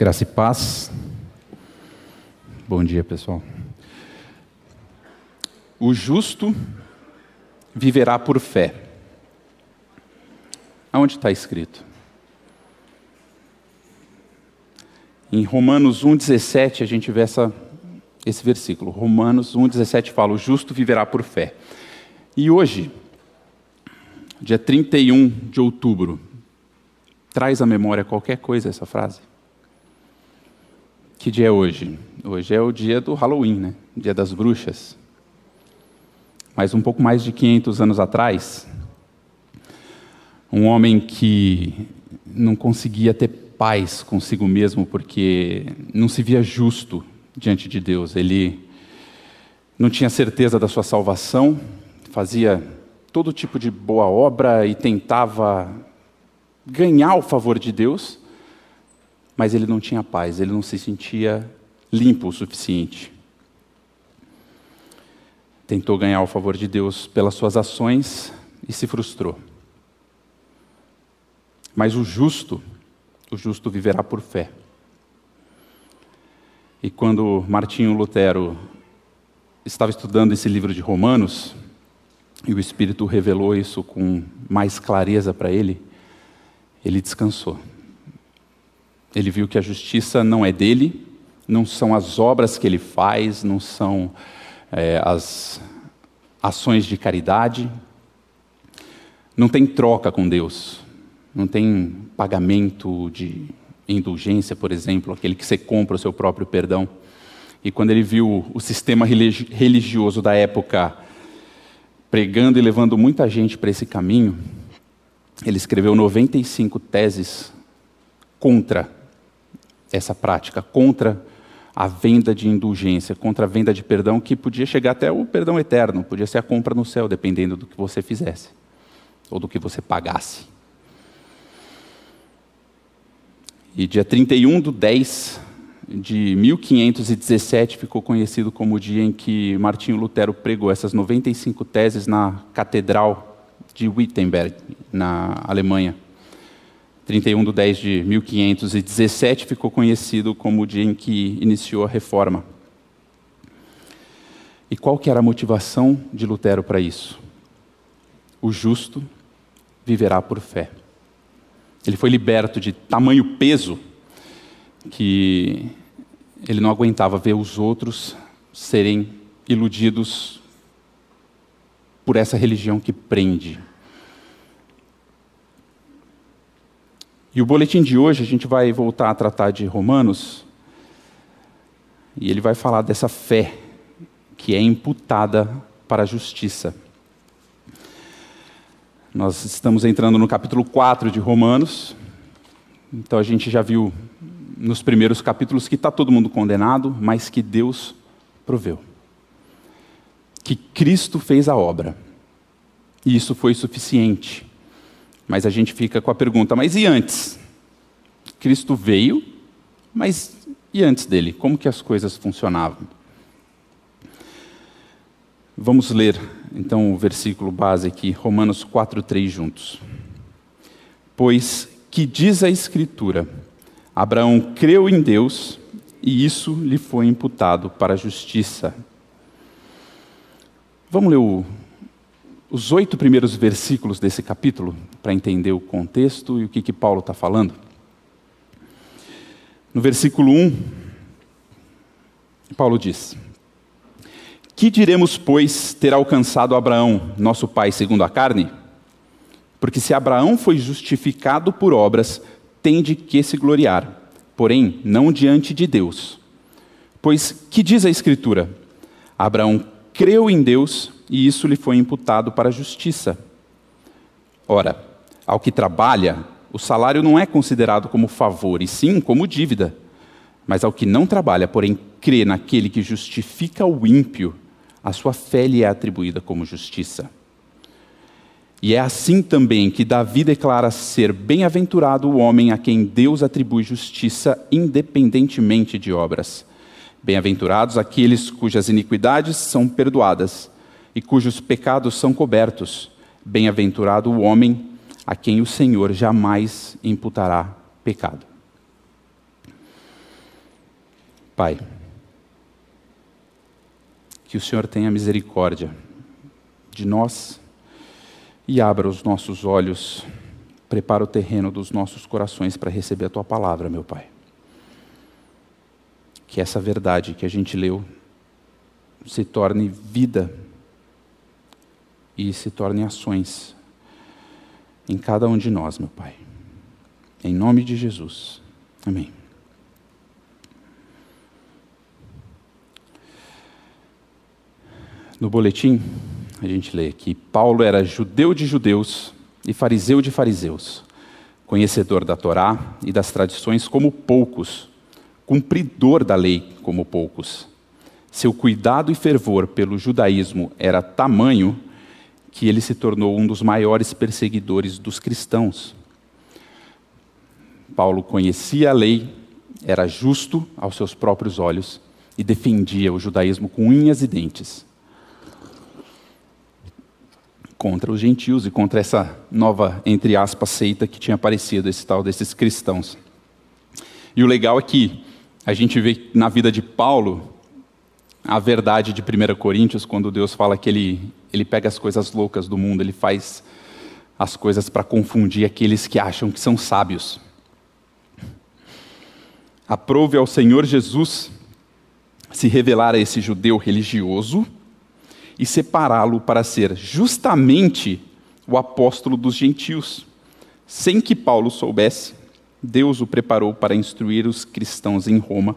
Graça e paz. Bom dia, pessoal. O justo viverá por fé. Aonde está escrito? Em Romanos 1,17 a gente vê essa, esse versículo. Romanos 1,17 fala: O justo viverá por fé. E hoje, dia 31 de outubro, traz à memória qualquer coisa essa frase? Que dia é hoje? Hoje é o dia do Halloween, né? Dia das bruxas. Mas um pouco mais de 500 anos atrás, um homem que não conseguia ter paz consigo mesmo porque não se via justo diante de Deus. Ele não tinha certeza da sua salvação, fazia todo tipo de boa obra e tentava ganhar o favor de Deus, mas ele não tinha paz, ele não se sentia limpo o suficiente. Tentou ganhar o favor de Deus pelas suas ações e se frustrou. Mas o justo, o justo viverá por fé. E quando Martinho Lutero estava estudando esse livro de Romanos, e o Espírito revelou isso com mais clareza para ele, ele descansou. Ele viu que a justiça não é dele, não são as obras que ele faz, não são é, as ações de caridade, não tem troca com Deus, não tem pagamento de indulgência, por exemplo, aquele que você compra o seu próprio perdão. E quando ele viu o sistema religioso da época pregando e levando muita gente para esse caminho, ele escreveu 95 teses contra essa prática contra a venda de indulgência, contra a venda de perdão, que podia chegar até o perdão eterno, podia ser a compra no céu, dependendo do que você fizesse, ou do que você pagasse. E dia 31 de 10 de 1517 ficou conhecido como o dia em que Martinho Lutero pregou essas 95 teses na Catedral de Wittenberg, na Alemanha. 31 de 10 de 1517 ficou conhecido como o dia em que iniciou a reforma. E qual que era a motivação de Lutero para isso? O justo viverá por fé. Ele foi liberto de tamanho peso que ele não aguentava ver os outros serem iludidos por essa religião que prende, E o boletim de hoje a gente vai voltar a tratar de Romanos, e ele vai falar dessa fé que é imputada para a justiça. Nós estamos entrando no capítulo 4 de Romanos, então a gente já viu nos primeiros capítulos que está todo mundo condenado, mas que Deus proveu. Que Cristo fez a obra. E isso foi suficiente mas a gente fica com a pergunta: mas e antes? Cristo veio, mas e antes dele? Como que as coisas funcionavam? Vamos ler então o versículo base aqui, Romanos 4:3 juntos. Pois que diz a escritura: Abraão creu em Deus e isso lhe foi imputado para a justiça. Vamos ler o os oito primeiros versículos desse capítulo, para entender o contexto e o que, que Paulo está falando. No versículo 1, Paulo diz: Que diremos, pois, ter alcançado Abraão, nosso pai segundo a carne? Porque se Abraão foi justificado por obras, tem de que se gloriar, porém não diante de Deus. Pois que diz a Escritura? Abraão creu em Deus e isso lhe foi imputado para a justiça. Ora, ao que trabalha, o salário não é considerado como favor, e sim como dívida. Mas ao que não trabalha, porém crê naquele que justifica o ímpio, a sua fé lhe é atribuída como justiça. E é assim também que Davi declara ser bem-aventurado o homem a quem Deus atribui justiça independentemente de obras. Bem-aventurados aqueles cujas iniquidades são perdoadas e cujos pecados são cobertos. Bem-aventurado o homem a quem o Senhor jamais imputará pecado. Pai, que o Senhor tenha misericórdia de nós e abra os nossos olhos, prepara o terreno dos nossos corações para receber a tua palavra, meu Pai. Que essa verdade que a gente leu se torne vida e se torne ações em cada um de nós, meu Pai. Em nome de Jesus. Amém. No boletim, a gente lê que Paulo era judeu de judeus e fariseu de fariseus, conhecedor da Torá e das tradições como poucos, cumpridor da lei como poucos. Seu cuidado e fervor pelo judaísmo era tamanho que ele se tornou um dos maiores perseguidores dos cristãos. Paulo conhecia a lei, era justo aos seus próprios olhos e defendia o judaísmo com unhas e dentes contra os gentios e contra essa nova, entre aspas, seita que tinha aparecido, esse tal desses cristãos. E o legal é que a gente vê na vida de Paulo a verdade de 1 Coríntios, quando Deus fala que ele, ele pega as coisas loucas do mundo, ele faz as coisas para confundir aqueles que acham que são sábios. Aprove ao Senhor Jesus se revelar a esse judeu religioso e separá-lo para ser justamente o apóstolo dos gentios. Sem que Paulo soubesse, Deus o preparou para instruir os cristãos em Roma,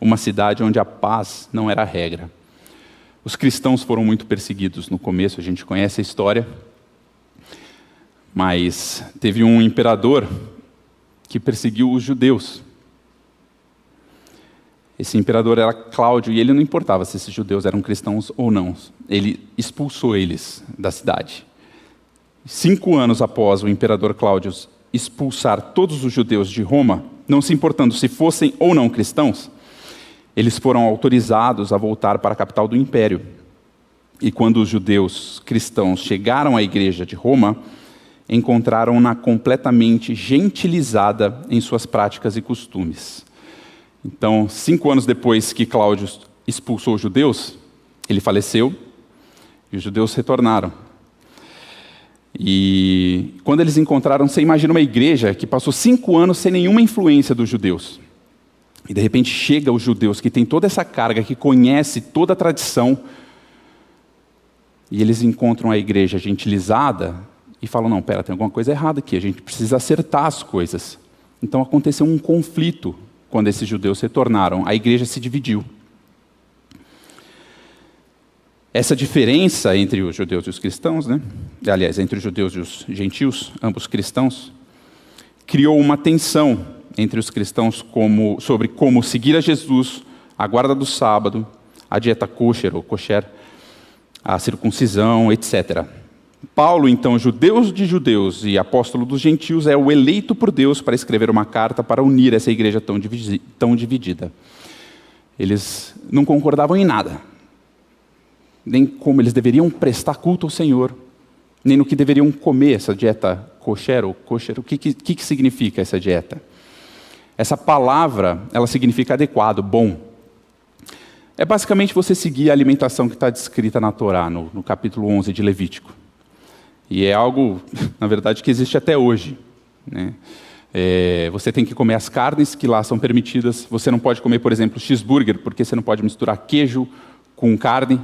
uma cidade onde a paz não era a regra. Os cristãos foram muito perseguidos no começo, a gente conhece a história, mas teve um imperador que perseguiu os judeus. Esse imperador era Cláudio e ele não importava se esses judeus eram cristãos ou não. Ele expulsou eles da cidade. Cinco anos após o imperador Cláudio expulsar todos os judeus de Roma, não se importando se fossem ou não cristãos, eles foram autorizados a voltar para a capital do império. E quando os judeus cristãos chegaram à igreja de Roma, encontraram-na completamente gentilizada em suas práticas e costumes. Então, cinco anos depois que Cláudio expulsou os judeus, ele faleceu e os judeus retornaram. E quando eles encontraram, você imagina uma igreja que passou cinco anos sem nenhuma influência dos judeus. E de repente chega os judeus que têm toda essa carga, que conhece toda a tradição, e eles encontram a igreja gentilizada e falam: não, pera, tem alguma coisa errada aqui, a gente precisa acertar as coisas. Então aconteceu um conflito quando esses judeus retornaram, a igreja se dividiu. Essa diferença entre os judeus e os cristãos, né? aliás, entre os judeus e os gentios, ambos cristãos, criou uma tensão entre os cristãos como, sobre como seguir a Jesus, a guarda do sábado, a dieta kosher ou kosher, a circuncisão, etc. Paulo, então, judeus de judeus e apóstolo dos gentios, é o eleito por Deus para escrever uma carta para unir essa igreja tão, tão dividida. Eles não concordavam em nada, nem como eles deveriam prestar culto ao Senhor, nem no que deveriam comer essa dieta kosher ou kosher. O que, que, que significa essa dieta? Essa palavra, ela significa adequado, bom. É basicamente você seguir a alimentação que está descrita na Torá, no, no capítulo 11 de Levítico. E é algo, na verdade, que existe até hoje. Né? É, você tem que comer as carnes que lá são permitidas. Você não pode comer, por exemplo, cheeseburger, porque você não pode misturar queijo com carne.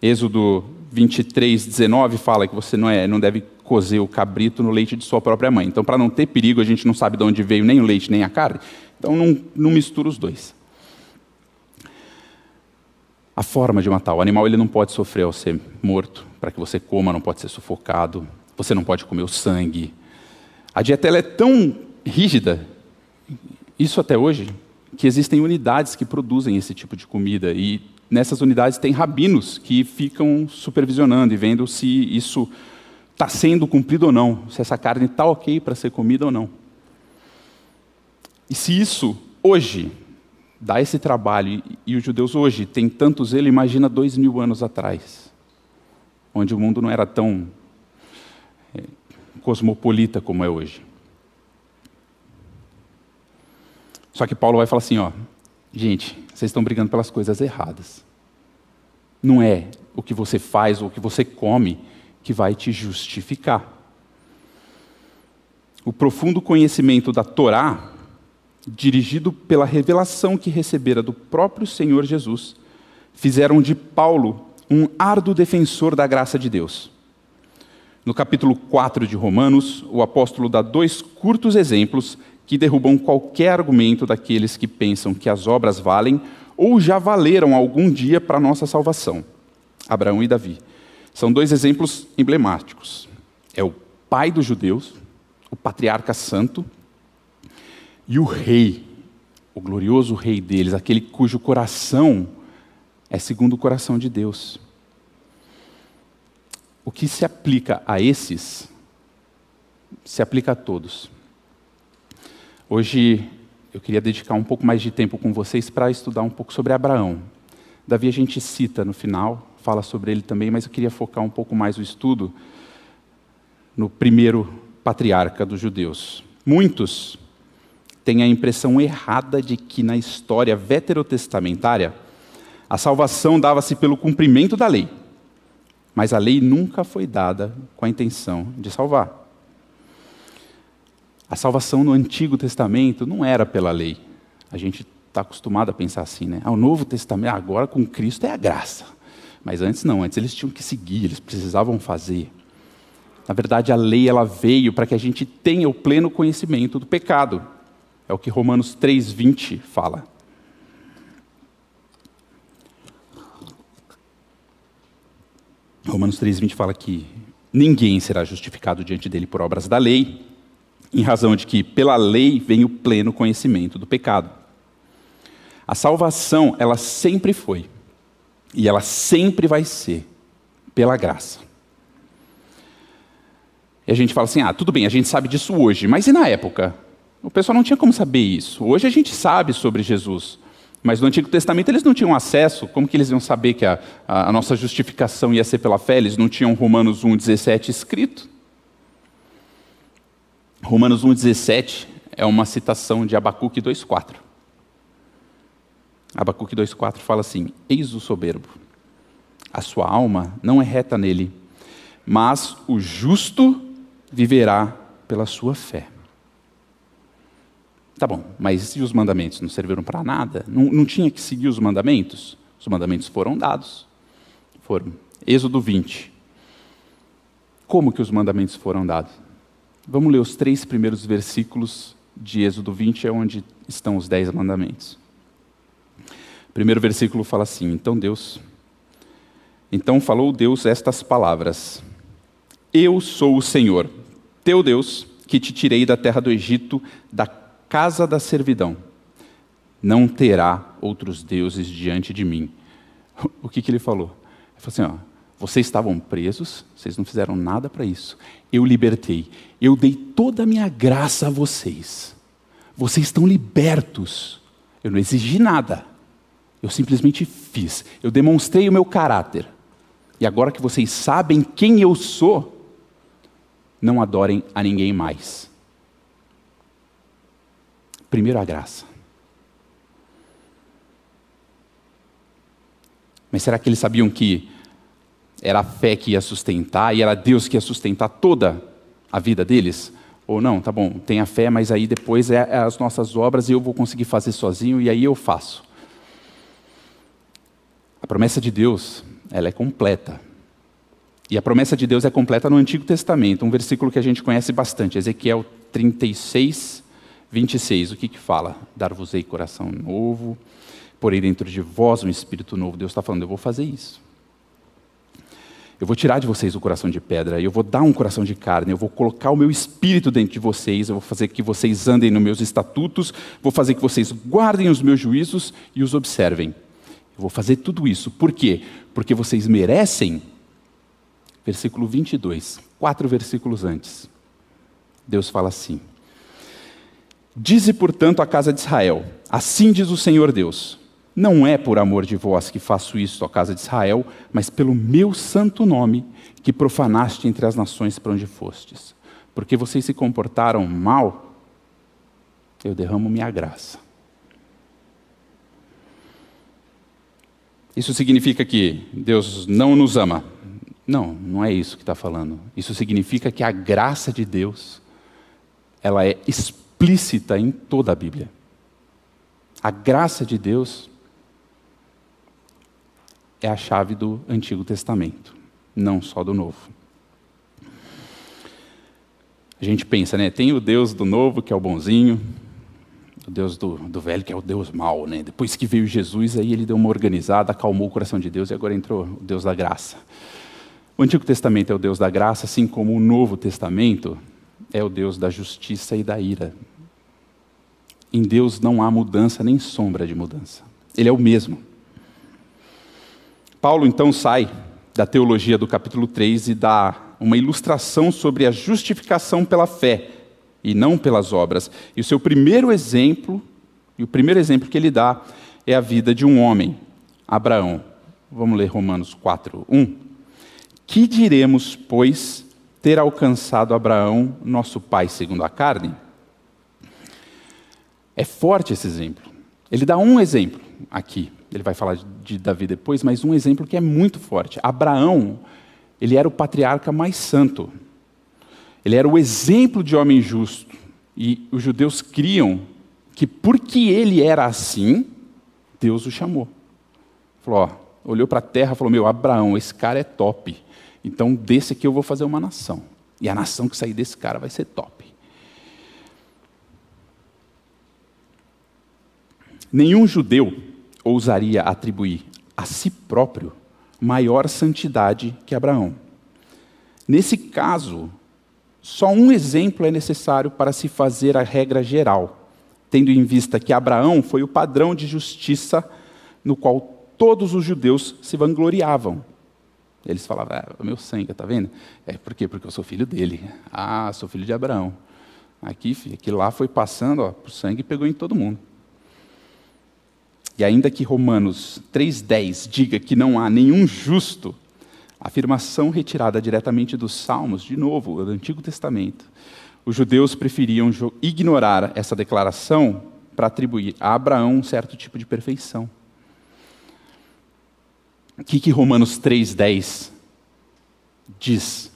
Êxodo 23, 19 fala que você não, é, não deve cozer o cabrito no leite de sua própria mãe. Então, para não ter perigo, a gente não sabe de onde veio nem o leite nem a carne. Então, não, não mistura os dois. A forma de matar o animal, ele não pode sofrer ao ser morto para que você coma, não pode ser sufocado, você não pode comer o sangue. A dieta é tão rígida, isso até hoje, que existem unidades que produzem esse tipo de comida e nessas unidades tem rabinos que ficam supervisionando e vendo se isso está sendo cumprido ou não, se essa carne está ok para ser comida ou não. E se isso hoje dá esse trabalho e os judeus hoje têm tanto zelo, imagina dois mil anos atrás onde o mundo não era tão é, cosmopolita como é hoje. Só que Paulo vai falar assim, ó, Gente, vocês estão brigando pelas coisas erradas. Não é o que você faz ou o que você come que vai te justificar. O profundo conhecimento da Torá, dirigido pela revelação que recebera do próprio Senhor Jesus, fizeram de Paulo um árduo defensor da graça de Deus. No capítulo 4 de Romanos, o apóstolo dá dois curtos exemplos que derrubam qualquer argumento daqueles que pensam que as obras valem ou já valeram algum dia para a nossa salvação. Abraão e Davi. São dois exemplos emblemáticos. É o pai dos judeus, o patriarca santo, e o rei, o glorioso rei deles, aquele cujo coração é segundo o coração de Deus. O que se aplica a esses, se aplica a todos. Hoje eu queria dedicar um pouco mais de tempo com vocês para estudar um pouco sobre Abraão. Davi a gente cita no final, fala sobre ele também, mas eu queria focar um pouco mais o estudo no primeiro patriarca dos judeus. Muitos têm a impressão errada de que na história veterotestamentária a salvação dava-se pelo cumprimento da lei. Mas a lei nunca foi dada com a intenção de salvar. A salvação no Antigo Testamento não era pela lei. A gente está acostumado a pensar assim, né? Ah, o Novo Testamento, agora com Cristo é a graça. Mas antes não, antes eles tinham que seguir, eles precisavam fazer. Na verdade, a lei ela veio para que a gente tenha o pleno conhecimento do pecado. É o que Romanos 3:20 fala. Romanos 3:20 fala que ninguém será justificado diante dele por obras da lei, em razão de que pela lei vem o pleno conhecimento do pecado. A salvação, ela sempre foi e ela sempre vai ser pela graça. E a gente fala assim: ah, tudo bem, a gente sabe disso hoje, mas e na época? O pessoal não tinha como saber isso. Hoje a gente sabe sobre Jesus, mas no Antigo Testamento eles não tinham acesso. Como que eles iam saber que a, a, a nossa justificação ia ser pela fé? Eles não tinham Romanos 1,17 escrito. Romanos 1,17 é uma citação de Abacuque 2,4. Abacuque 2,4 fala assim: Eis o soberbo, a sua alma não é reta nele, mas o justo viverá pela sua fé. Tá bom, mas e os mandamentos não serviram para nada? Não, não tinha que seguir os mandamentos? Os mandamentos foram dados. Foram. Êxodo 20. Como que os mandamentos foram dados? Vamos ler os três primeiros versículos de Êxodo 20, é onde estão os dez mandamentos. Primeiro versículo fala assim: Então Deus, então falou Deus estas palavras: Eu sou o Senhor, teu Deus, que te tirei da terra do Egito, da casa da servidão. Não terá outros deuses diante de mim. O que, que ele falou? Ele falou assim: ó, vocês estavam presos, vocês não fizeram nada para isso. Eu libertei. Eu dei toda a minha graça a vocês. Vocês estão libertos. Eu não exigi nada. Eu simplesmente fiz. Eu demonstrei o meu caráter. E agora que vocês sabem quem eu sou, não adorem a ninguém mais. Primeiro a graça. Mas será que eles sabiam que era a fé que ia sustentar e era Deus que ia sustentar toda a vida deles? Ou não, tá bom, tem a fé, mas aí depois é, é as nossas obras e eu vou conseguir fazer sozinho e aí eu faço. Promessa de Deus, ela é completa. E a promessa de Deus é completa no Antigo Testamento, um versículo que a gente conhece bastante, Ezequiel 36, 26. O que que fala? Dar-vos-ei coração novo, porém dentro de vós um espírito novo. Deus está falando, eu vou fazer isso. Eu vou tirar de vocês o coração de pedra, eu vou dar um coração de carne, eu vou colocar o meu espírito dentro de vocês, eu vou fazer que vocês andem nos meus estatutos, vou fazer que vocês guardem os meus juízos e os observem. Eu vou fazer tudo isso. Por quê? Porque vocês merecem. Versículo 22, quatro versículos antes. Deus fala assim: Dize, portanto, à casa de Israel: Assim diz o Senhor Deus não é por amor de vós que faço isso, ó casa de Israel, mas pelo meu santo nome que profanaste entre as nações para onde fostes. Porque vocês se comportaram mal, eu derramo minha graça. Isso significa que Deus não nos ama? Não, não é isso que está falando. Isso significa que a graça de Deus, ela é explícita em toda a Bíblia. A graça de Deus é a chave do Antigo Testamento, não só do Novo. A gente pensa, né? Tem o Deus do Novo, que é o bonzinho, o Deus do, do Velho, que é o Deus mau, né? Depois que veio Jesus, aí ele deu uma organizada, acalmou o coração de Deus e agora entrou o Deus da graça. O Antigo Testamento é o Deus da graça, assim como o Novo Testamento é o Deus da justiça e da ira. Em Deus não há mudança nem sombra de mudança. Ele é o mesmo. Paulo então sai da teologia do capítulo 3 e dá uma ilustração sobre a justificação pela fé e não pelas obras. E o seu primeiro exemplo, e o primeiro exemplo que ele dá é a vida de um homem, Abraão. Vamos ler Romanos 4, 1. Que diremos, pois, ter alcançado Abraão, nosso pai segundo a carne? É forte esse exemplo. Ele dá um exemplo aqui ele vai falar de Davi depois, mas um exemplo que é muito forte. Abraão, ele era o patriarca mais santo. Ele era o exemplo de homem justo. E os judeus criam que porque ele era assim, Deus o chamou. Falou, ó, olhou para a terra e falou: Meu, Abraão, esse cara é top. Então, desse aqui eu vou fazer uma nação. E a nação que sair desse cara vai ser top. Nenhum judeu ousaria atribuir a si próprio maior santidade que Abraão. Nesse caso, só um exemplo é necessário para se fazer a regra geral, tendo em vista que Abraão foi o padrão de justiça no qual todos os judeus se vangloriavam. Eles falavam, ah, meu sangue, está vendo? É por quê? Porque eu sou filho dele. Ah, sou filho de Abraão. Aqui, aqui lá foi passando, o sangue pegou em todo mundo. E ainda que Romanos 3,10 diga que não há nenhum justo, afirmação retirada diretamente dos Salmos, de novo, do Antigo Testamento, os judeus preferiam ignorar essa declaração para atribuir a Abraão um certo tipo de perfeição. O que, que Romanos 3,10 diz?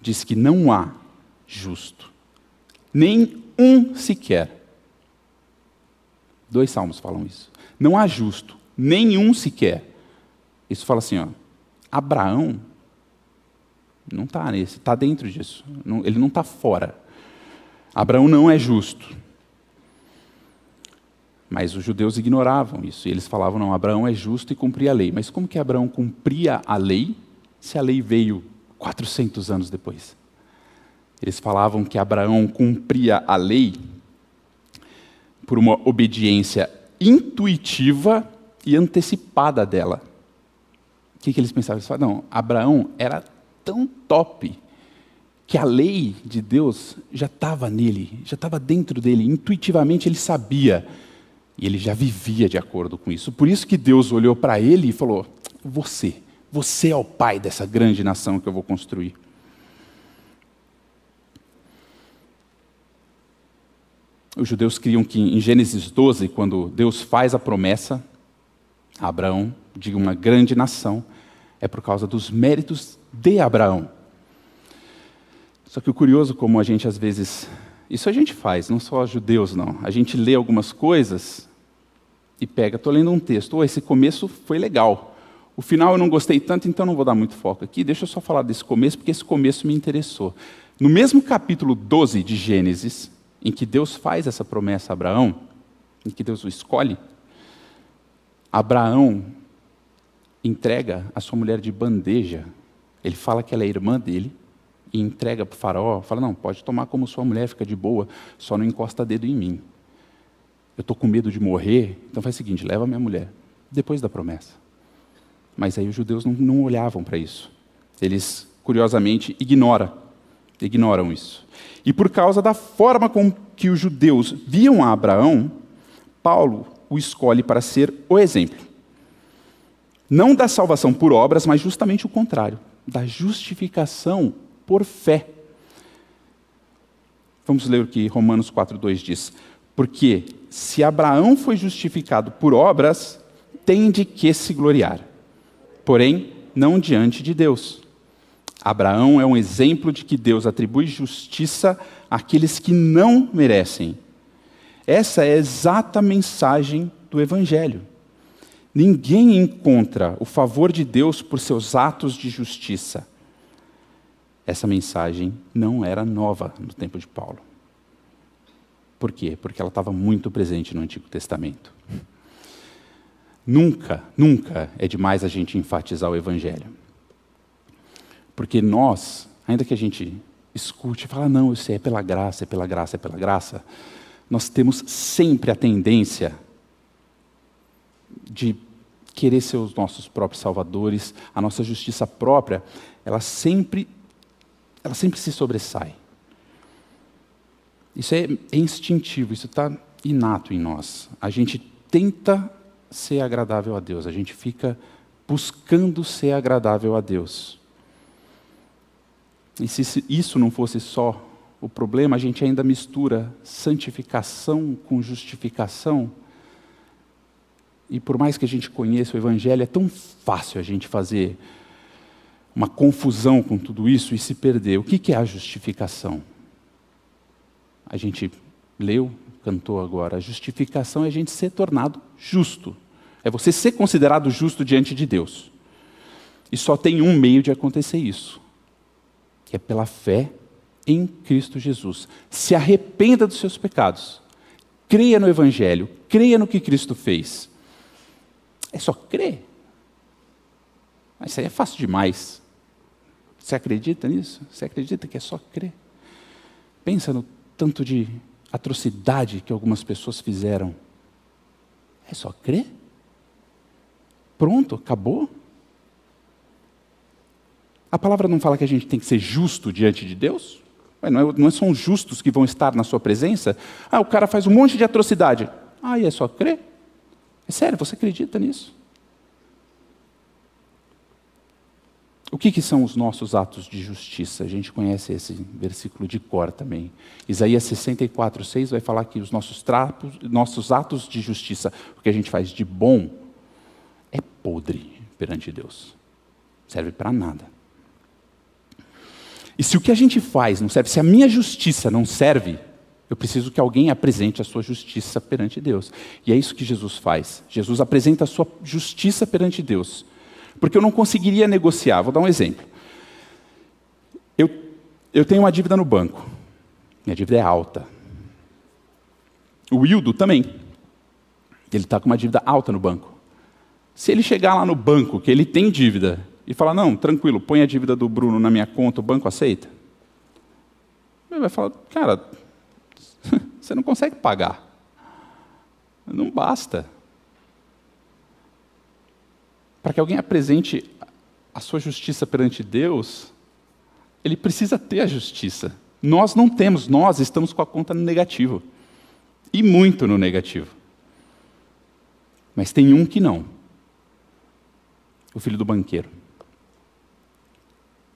Diz que não há justo, nem um sequer. Dois salmos falam isso. Não há justo, nenhum sequer. Isso fala assim, ó. Abraão não está nesse, está dentro disso. Não, ele não está fora. Abraão não é justo. Mas os judeus ignoravam isso. E eles falavam, não, Abraão é justo e cumpria a lei. Mas como que Abraão cumpria a lei se a lei veio 400 anos depois? Eles falavam que Abraão cumpria a lei por uma obediência intuitiva e antecipada dela. Que, que eles pensavam? Eles falavam, não, Abraão era tão top que a lei de Deus já estava nele, já estava dentro dele, intuitivamente ele sabia. E ele já vivia de acordo com isso. Por isso que Deus olhou para ele e falou: Você, você é o pai dessa grande nação que eu vou construir. Os judeus criam que em Gênesis 12, quando Deus faz a promessa a Abraão de uma grande nação, é por causa dos méritos de Abraão. Só que o curioso como a gente às vezes, isso a gente faz, não só judeus não. A gente lê algumas coisas e pega, estou lendo um texto, oh, esse começo foi legal. O final eu não gostei tanto, então não vou dar muito foco aqui. Deixa eu só falar desse começo, porque esse começo me interessou. No mesmo capítulo 12 de Gênesis, em que Deus faz essa promessa a Abraão, em que Deus o escolhe, Abraão entrega a sua mulher de bandeja. Ele fala que ela é irmã dele e entrega para o faraó. Fala, não, pode tomar como sua mulher, fica de boa, só não encosta dedo em mim. Eu estou com medo de morrer, então faz o seguinte, leva minha mulher. Depois da promessa. Mas aí os judeus não, não olhavam para isso. Eles, curiosamente, ignoram, ignoram isso. E por causa da forma com que os judeus viam a Abraão, Paulo o escolhe para ser o exemplo. Não da salvação por obras, mas justamente o contrário, da justificação por fé. Vamos ler o que Romanos 4:2 diz. Porque se Abraão foi justificado por obras, tem de que se gloriar, porém não diante de Deus. Abraão é um exemplo de que Deus atribui justiça àqueles que não merecem. Essa é a exata mensagem do Evangelho. Ninguém encontra o favor de Deus por seus atos de justiça. Essa mensagem não era nova no tempo de Paulo. Por quê? Porque ela estava muito presente no Antigo Testamento. Nunca, nunca é demais a gente enfatizar o Evangelho. Porque nós, ainda que a gente escute e fale, não, eu sei, é pela graça, é pela graça, é pela graça, nós temos sempre a tendência de querer ser os nossos próprios salvadores, a nossa justiça própria, ela sempre, ela sempre se sobressai. Isso é, é instintivo, isso está inato em nós. A gente tenta ser agradável a Deus, a gente fica buscando ser agradável a Deus. E se isso não fosse só o problema, a gente ainda mistura santificação com justificação. E por mais que a gente conheça o Evangelho, é tão fácil a gente fazer uma confusão com tudo isso e se perder. O que é a justificação? A gente leu, cantou agora. A justificação é a gente ser tornado justo. É você ser considerado justo diante de Deus. E só tem um meio de acontecer isso, que é pela fé em Cristo Jesus. Se arrependa dos seus pecados. Creia no Evangelho. Creia no que Cristo fez. É só crer. Mas isso aí é fácil demais. Você acredita nisso? Você acredita que é só crer? Pensa no tanto de atrocidade que algumas pessoas fizeram. É só crer? Pronto, acabou. A palavra não fala que a gente tem que ser justo diante de Deus? Não, é, não são justos que vão estar na sua presença? Ah, o cara faz um monte de atrocidade. Ah, e é só crer? É sério, você acredita nisso? O que, que, são os nossos atos de justiça? A gente conhece esse versículo de cor também. Isaías 64, 6 vai falar que os nossos, trapos, nossos atos de justiça, o que a gente faz de bom, é podre perante Deus. Serve para nada. E se o que a gente faz não serve, se a minha justiça não serve, eu preciso que alguém apresente a sua justiça perante Deus. E é isso que Jesus faz. Jesus apresenta a sua justiça perante Deus. Porque eu não conseguiria negociar. Vou dar um exemplo. Eu, eu tenho uma dívida no banco. Minha dívida é alta. O Wildo também. Ele está com uma dívida alta no banco. Se ele chegar lá no banco, que ele tem dívida, e falar: não, tranquilo, põe a dívida do Bruno na minha conta, o banco aceita? Ele vai falar: cara, você não consegue pagar. Não basta. Para que alguém apresente a sua justiça perante Deus, ele precisa ter a justiça. Nós não temos, nós estamos com a conta no negativo. E muito no negativo. Mas tem um que não o filho do banqueiro.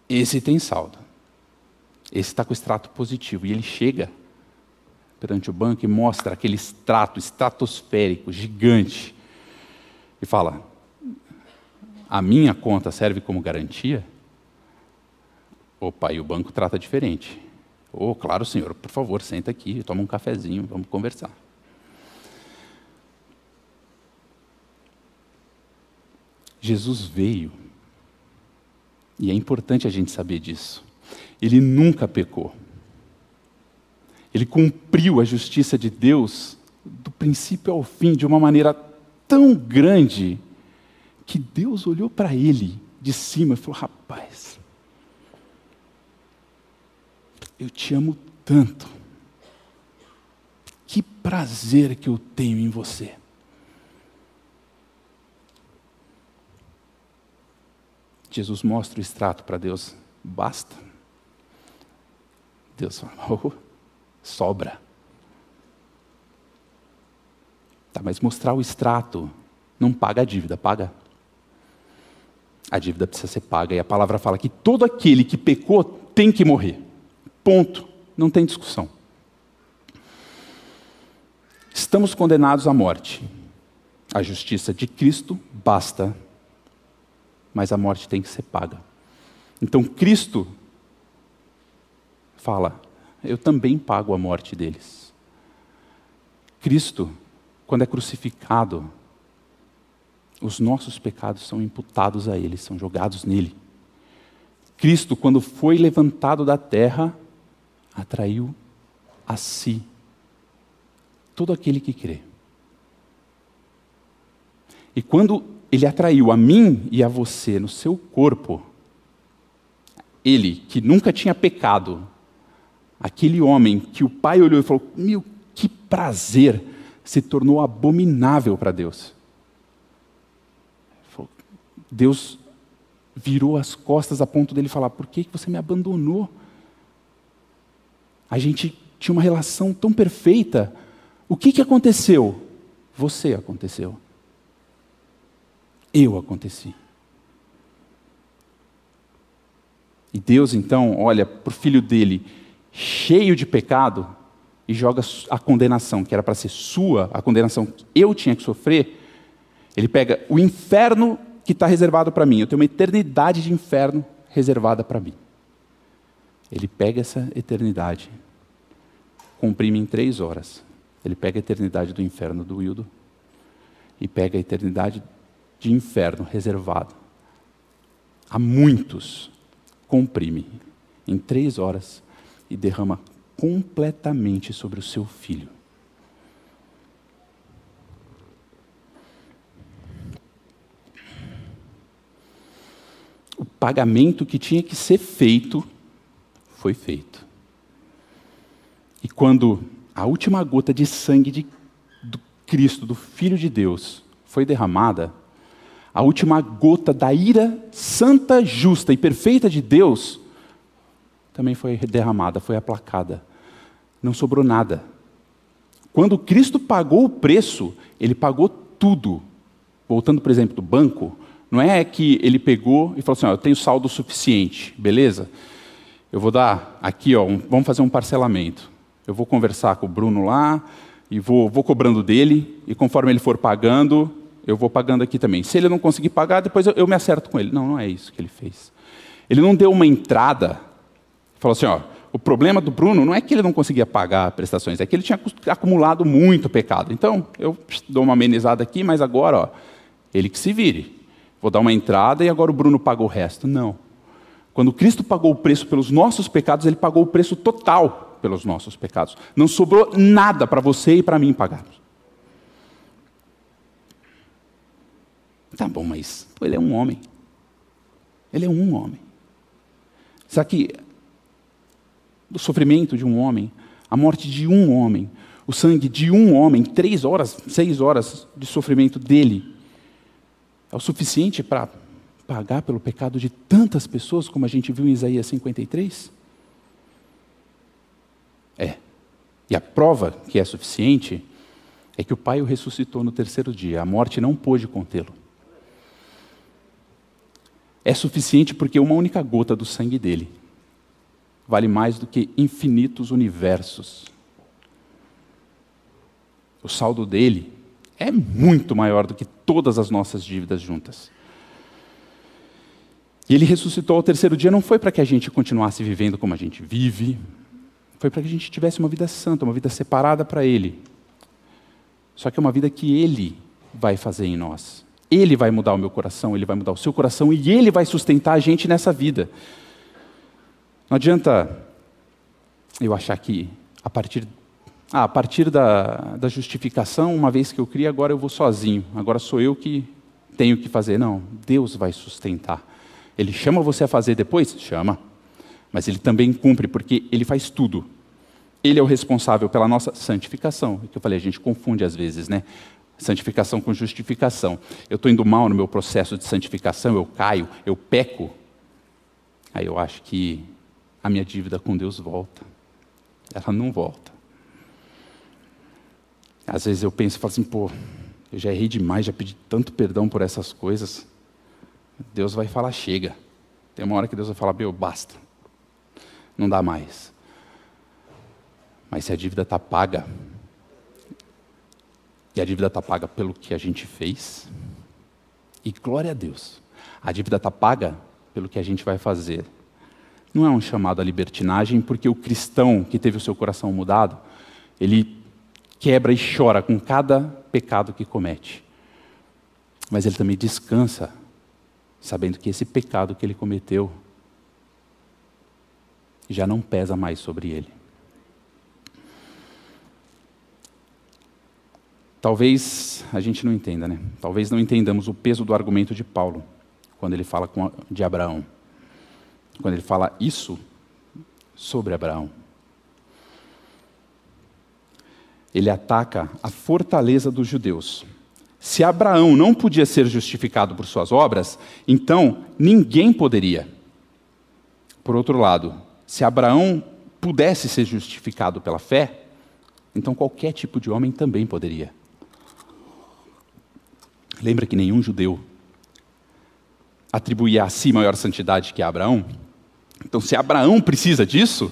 Esse tem saldo. Esse está com extrato positivo. E ele chega perante o banco e mostra aquele extrato estratosférico, gigante, e fala: A minha conta serve como garantia? Opa, e o banco trata diferente. Oh, claro, senhor, por favor, senta aqui, toma um cafezinho, vamos conversar. Jesus veio, e é importante a gente saber disso. Ele nunca pecou. Ele cumpriu a justiça de Deus do princípio ao fim de uma maneira tão grande que Deus olhou para ele de cima e falou: Rapaz, eu te amo tanto. Que prazer que eu tenho em você. Jesus mostra o extrato para Deus, basta. Deus fala, oh, sobra. Tá, mas mostrar o extrato não paga a dívida, paga. A dívida precisa ser paga. E a palavra fala que todo aquele que pecou tem que morrer. Ponto. Não tem discussão. Estamos condenados à morte. A justiça de Cristo basta, mas a morte tem que ser paga. Então Cristo fala: Eu também pago a morte deles. Cristo, quando é crucificado, os nossos pecados são imputados a ele, são jogados nele. Cristo, quando foi levantado da terra, atraiu a si todo aquele que crê. E quando ele atraiu a mim e a você no seu corpo, ele, que nunca tinha pecado, aquele homem que o pai olhou e falou: Meu, que prazer, se tornou abominável para Deus. Deus virou as costas a ponto dele falar: Por que você me abandonou? A gente tinha uma relação tão perfeita. O que, que aconteceu? Você aconteceu. Eu aconteci. E Deus então olha para o filho dele, cheio de pecado, e joga a condenação, que era para ser sua, a condenação que eu tinha que sofrer. Ele pega o inferno que está reservado para mim, eu tenho uma eternidade de inferno reservada para mim. Ele pega essa eternidade, comprime em três horas. Ele pega a eternidade do inferno do Wildo e pega a eternidade de inferno reservado a muitos, comprime em três horas e derrama completamente sobre o seu filho. O pagamento que tinha que ser feito foi feito. E quando a última gota de sangue de, do Cristo, do Filho de Deus, foi derramada, a última gota da ira santa, justa e perfeita de Deus também foi derramada, foi aplacada. Não sobrou nada. Quando Cristo pagou o preço, ele pagou tudo. Voltando, por exemplo, do banco, não é que ele pegou e falou assim: ó, eu tenho saldo suficiente, beleza? Eu vou dar aqui, ó, um, vamos fazer um parcelamento. Eu vou conversar com o Bruno lá e vou, vou cobrando dele, e conforme ele for pagando, eu vou pagando aqui também. Se ele não conseguir pagar, depois eu, eu me acerto com ele. Não, não é isso que ele fez. Ele não deu uma entrada, falou assim: ó, o problema do Bruno não é que ele não conseguia pagar prestações, é que ele tinha acumulado muito pecado. Então, eu dou uma amenizada aqui, mas agora, ó, ele que se vire. Vou dar uma entrada e agora o Bruno paga o resto. Não. Quando Cristo pagou o preço pelos nossos pecados, ele pagou o preço total pelos nossos pecados. Não sobrou nada para você e para mim pagarmos. Tá bom, mas ele é um homem. Ele é um homem. Será que o sofrimento de um homem, a morte de um homem, o sangue de um homem, três horas, seis horas de sofrimento dele, é o suficiente para pagar pelo pecado de tantas pessoas, como a gente viu em Isaías 53? É. E a prova que é suficiente é que o Pai o ressuscitou no terceiro dia. A morte não pôde contê-lo é suficiente porque uma única gota do sangue dele vale mais do que infinitos universos. O saldo dele é muito maior do que todas as nossas dívidas juntas. E ele ressuscitou ao terceiro dia não foi para que a gente continuasse vivendo como a gente vive, foi para que a gente tivesse uma vida santa, uma vida separada para ele. Só que é uma vida que ele vai fazer em nós. Ele vai mudar o meu coração, ele vai mudar o seu coração e ele vai sustentar a gente nessa vida. Não adianta eu achar que a partir, ah, a partir da, da justificação, uma vez que eu criei, agora eu vou sozinho, agora sou eu que tenho que fazer. Não, Deus vai sustentar. Ele chama você a fazer depois? Chama. Mas ele também cumpre, porque ele faz tudo. Ele é o responsável pela nossa santificação. É que eu falei, a gente confunde às vezes, né? santificação com justificação. Eu estou indo mal no meu processo de santificação, eu caio, eu peco. Aí eu acho que a minha dívida com Deus volta. Ela não volta. Às vezes eu penso e falo assim, pô, eu já errei demais, já pedi tanto perdão por essas coisas. Deus vai falar, chega. Tem uma hora que Deus vai falar, meu, basta. Não dá mais. Mas se a dívida está paga, E a dívida está paga pelo que a gente fez. E glória a Deus, a dívida está paga pelo que a gente vai fazer. Não é um chamado à libertinagem, porque o cristão que teve o seu coração mudado, ele quebra e chora com cada pecado que comete. Mas ele também descansa, sabendo que esse pecado que ele cometeu já não pesa mais sobre ele. Talvez a gente não entenda, né? Talvez não entendamos o peso do argumento de Paulo quando ele fala de Abraão. Quando ele fala isso sobre Abraão. Ele ataca a fortaleza dos judeus. Se Abraão não podia ser justificado por suas obras, então ninguém poderia. Por outro lado, se Abraão pudesse ser justificado pela fé, então qualquer tipo de homem também poderia. Lembra que nenhum judeu atribuía a si maior santidade que a Abraão? Então, se Abraão precisa disso,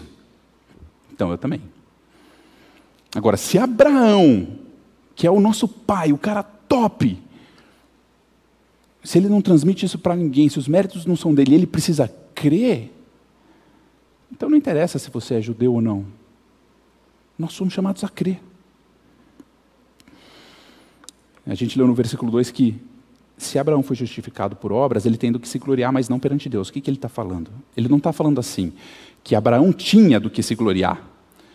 então eu também. Agora, se Abraão, que é o nosso pai, o cara top, se ele não transmite isso para ninguém, se os méritos não são dele, ele precisa crer, então não interessa se você é judeu ou não. Nós somos chamados a crer. A gente leu no versículo 2 que se Abraão foi justificado por obras, ele tem do que se gloriar, mas não perante Deus. O que, que ele está falando? Ele não está falando assim, que Abraão tinha do que se gloriar.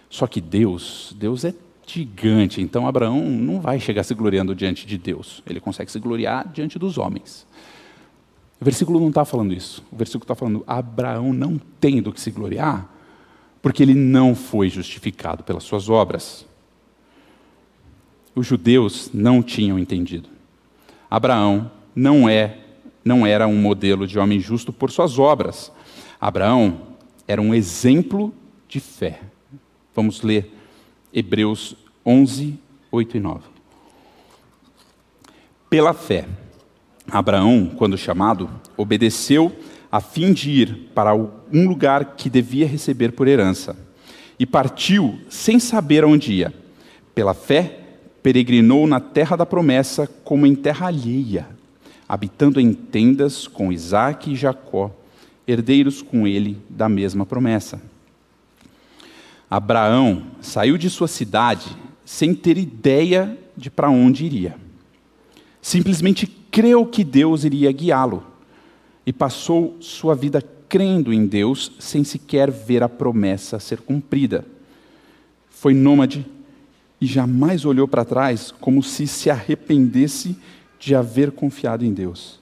Só que Deus, Deus é gigante, então Abraão não vai chegar se gloriando diante de Deus. Ele consegue se gloriar diante dos homens. O versículo não está falando isso. O versículo está falando: Abraão não tem do que se gloriar, porque ele não foi justificado pelas suas obras os judeus não tinham entendido. Abraão não é não era um modelo de homem justo por suas obras. Abraão era um exemplo de fé. Vamos ler Hebreus 11, 8 e 9. Pela fé, Abraão, quando chamado, obedeceu a fim de ir para um lugar que devia receber por herança. E partiu sem saber onde ia. Pela fé, peregrinou na terra da promessa como em terra alheia, habitando em tendas com Isaac e Jacó, herdeiros com ele da mesma promessa. Abraão saiu de sua cidade sem ter ideia de para onde iria. Simplesmente creu que Deus iria guiá-lo e passou sua vida crendo em Deus sem sequer ver a promessa ser cumprida. Foi nômade e jamais olhou para trás como se se arrependesse de haver confiado em Deus.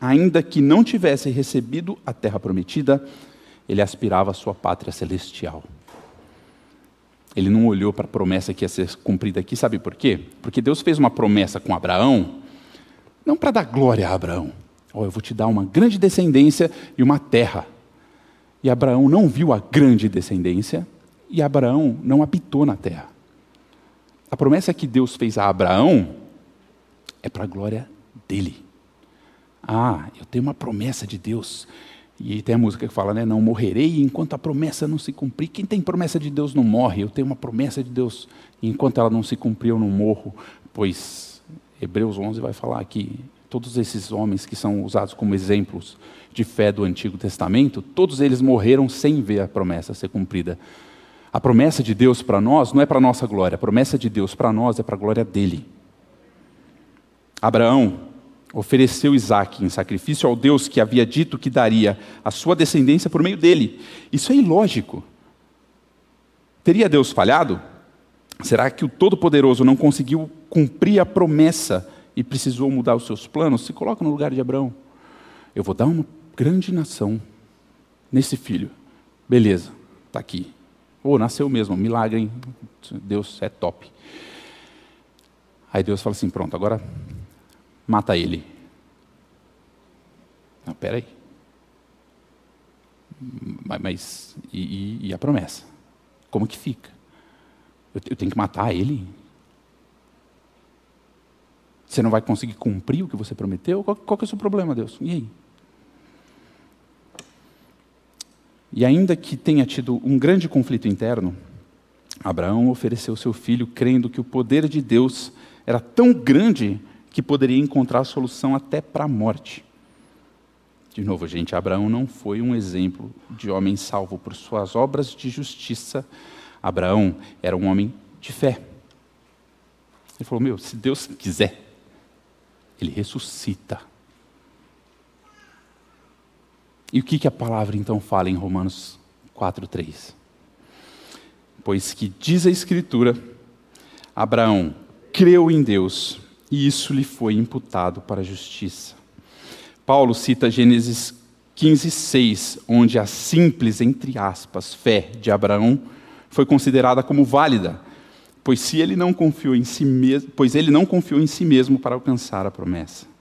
Ainda que não tivesse recebido a terra prometida, ele aspirava à sua pátria celestial. Ele não olhou para a promessa que ia ser cumprida aqui, sabe por quê? Porque Deus fez uma promessa com Abraão, não para dar glória a Abraão. Oh, eu vou te dar uma grande descendência e uma terra. E Abraão não viu a grande descendência, e Abraão não habitou na terra. A promessa que Deus fez a Abraão é para a glória dele. Ah, eu tenho uma promessa de Deus. E tem a música que fala, né? Não morrerei enquanto a promessa não se cumprir. Quem tem promessa de Deus não morre. Eu tenho uma promessa de Deus. Enquanto ela não se cumprir, eu não morro. Pois Hebreus 11 vai falar que todos esses homens que são usados como exemplos de fé do Antigo Testamento, todos eles morreram sem ver a promessa ser cumprida. A promessa de Deus para nós não é para nossa glória, a promessa de Deus para nós é para a glória dele. Abraão ofereceu Isaac em sacrifício ao Deus que havia dito que daria a sua descendência por meio dele. Isso é ilógico. Teria Deus falhado? Será que o Todo-Poderoso não conseguiu cumprir a promessa e precisou mudar os seus planos? Se coloca no lugar de Abraão. Eu vou dar uma grande nação nesse filho. Beleza, está aqui. Pô, nasceu mesmo, milagre, hein? Deus é top. Aí Deus fala assim: pronto, agora mata ele. Não, peraí. Mas, mas e, e, a promessa? Como que fica? Eu, eu tenho que matar ele? Você não vai conseguir cumprir o que você prometeu? Qual, qual que é o seu problema, Deus? E aí? E ainda que tenha tido um grande conflito interno, Abraão ofereceu seu filho crendo que o poder de Deus era tão grande que poderia encontrar solução até para a morte. De novo, gente, Abraão não foi um exemplo de homem salvo por suas obras de justiça. Abraão era um homem de fé. Ele falou: Meu, se Deus quiser, ele ressuscita. E o que, que a palavra então fala em Romanos 4,3? Pois que diz a Escritura, Abraão creu em Deus e isso lhe foi imputado para a justiça. Paulo cita Gênesis 15, 6, onde a simples, entre aspas, fé de Abraão foi considerada como válida, pois se ele não confiou em si mesmo, pois ele não confiou em si mesmo para alcançar a promessa.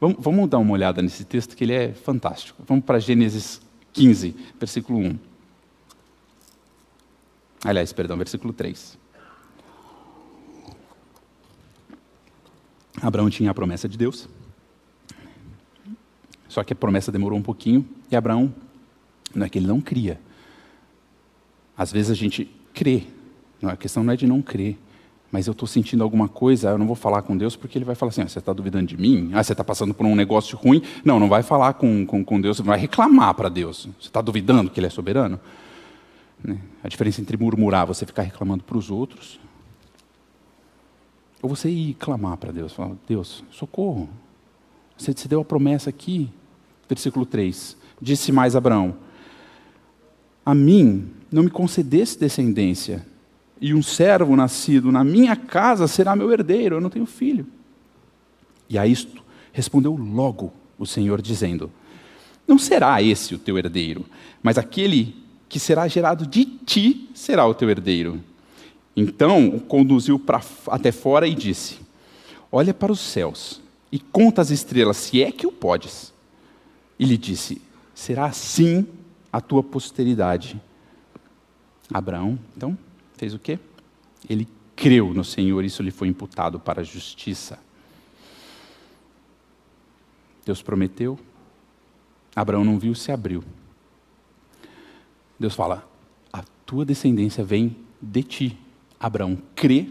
Vamos, vamos dar uma olhada nesse texto que ele é fantástico. Vamos para Gênesis 15, versículo 1. Aliás, perdão, versículo 3. Abraão tinha a promessa de Deus. Só que a promessa demorou um pouquinho e Abraão, não é que ele não cria. Às vezes a gente crê. Não, a questão não é de não crer. Mas eu estou sentindo alguma coisa, eu não vou falar com Deus porque ele vai falar assim: ah, você está duvidando de mim? Ah, você está passando por um negócio ruim? Não, não vai falar com, com, com Deus, vai reclamar para Deus. Você está duvidando que Ele é soberano? Né? A diferença entre murmurar, você ficar reclamando para os outros, ou você ir clamar para Deus, falar: Deus, socorro. Você, você deu a promessa aqui, versículo 3. Disse mais Abraão: A mim não me concedesse descendência, e um servo nascido na minha casa será meu herdeiro, eu não tenho filho. E a isto respondeu logo o Senhor, dizendo: Não será esse o teu herdeiro, mas aquele que será gerado de ti será o teu herdeiro. Então o conduziu pra, até fora e disse: Olha para os céus e conta as estrelas, se é que o podes. E lhe disse: Será assim a tua posteridade. Abraão, então, fez o quê? Ele creu no Senhor, isso lhe foi imputado para a justiça. Deus prometeu, Abraão não viu, se abriu. Deus fala: A tua descendência vem de ti. Abraão crê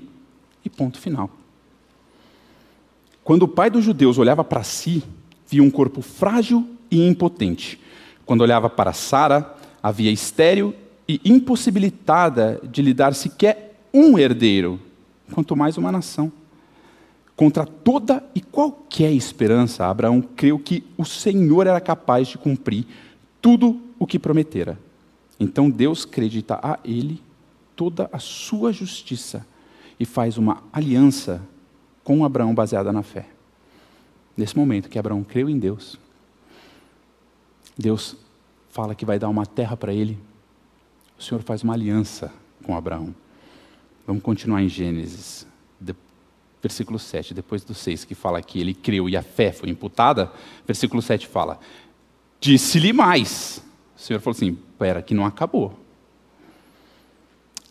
e ponto final. Quando o pai dos judeus olhava para si, via um corpo frágil e impotente. Quando olhava para Sara, havia estéril e impossibilitada de lhe dar sequer um herdeiro, quanto mais uma nação. Contra toda e qualquer esperança, Abraão creu que o Senhor era capaz de cumprir tudo o que prometera. Então Deus acredita a ele toda a sua justiça e faz uma aliança com Abraão baseada na fé. Nesse momento que Abraão creu em Deus, Deus fala que vai dar uma terra para ele. O Senhor faz uma aliança com Abraão. Vamos continuar em Gênesis, versículo 7, depois do 6, que fala que ele creu e a fé foi imputada. Versículo 7 fala: Disse-lhe mais. O Senhor falou assim: Pera, que não acabou.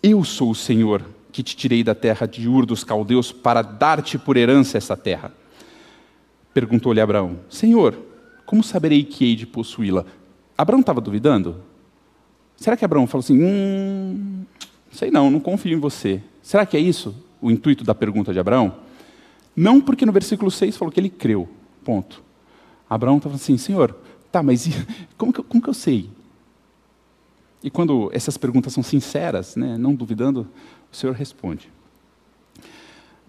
Eu sou o Senhor que te tirei da terra de Ur dos caldeus para dar-te por herança essa terra. Perguntou-lhe Abraão: Senhor, como saberei que hei de possuí-la? Abraão estava duvidando? Será que Abraão falou assim: Hum, sei não, não confio em você. Será que é isso o intuito da pergunta de Abraão? Não, porque no versículo 6 falou que ele creu. Ponto. Abraão estava assim: Senhor, tá, mas como que, como que eu sei? E quando essas perguntas são sinceras, né, não duvidando, o Senhor responde.